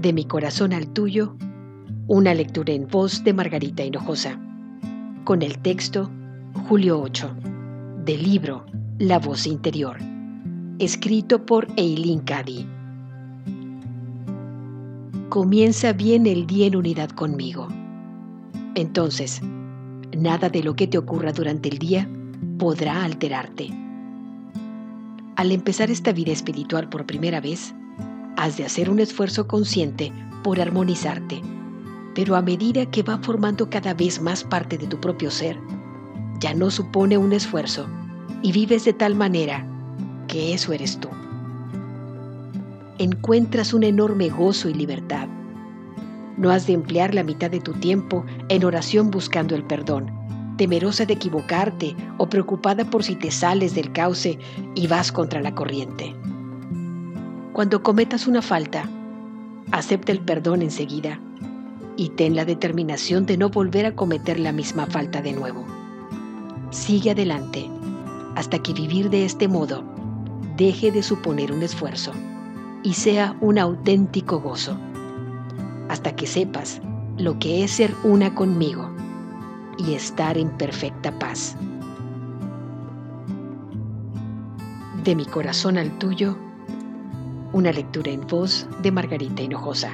De mi corazón al tuyo, una lectura en voz de Margarita Hinojosa, con el texto Julio 8, del libro La voz interior, escrito por Eileen Cady. Comienza bien el día en unidad conmigo. Entonces, nada de lo que te ocurra durante el día podrá alterarte. Al empezar esta vida espiritual por primera vez, has de hacer un esfuerzo consciente por armonizarte, pero a medida que va formando cada vez más parte de tu propio ser, ya no supone un esfuerzo y vives de tal manera que eso eres tú. Encuentras un enorme gozo y libertad. No has de emplear la mitad de tu tiempo en oración buscando el perdón, temerosa de equivocarte o preocupada por si te sales del cauce y vas contra la corriente. Cuando cometas una falta, acepta el perdón enseguida y ten la determinación de no volver a cometer la misma falta de nuevo. Sigue adelante hasta que vivir de este modo deje de suponer un esfuerzo y sea un auténtico gozo, hasta que sepas lo que es ser una conmigo y estar en perfecta paz. De mi corazón al tuyo, una lectura en voz de Margarita Hinojosa.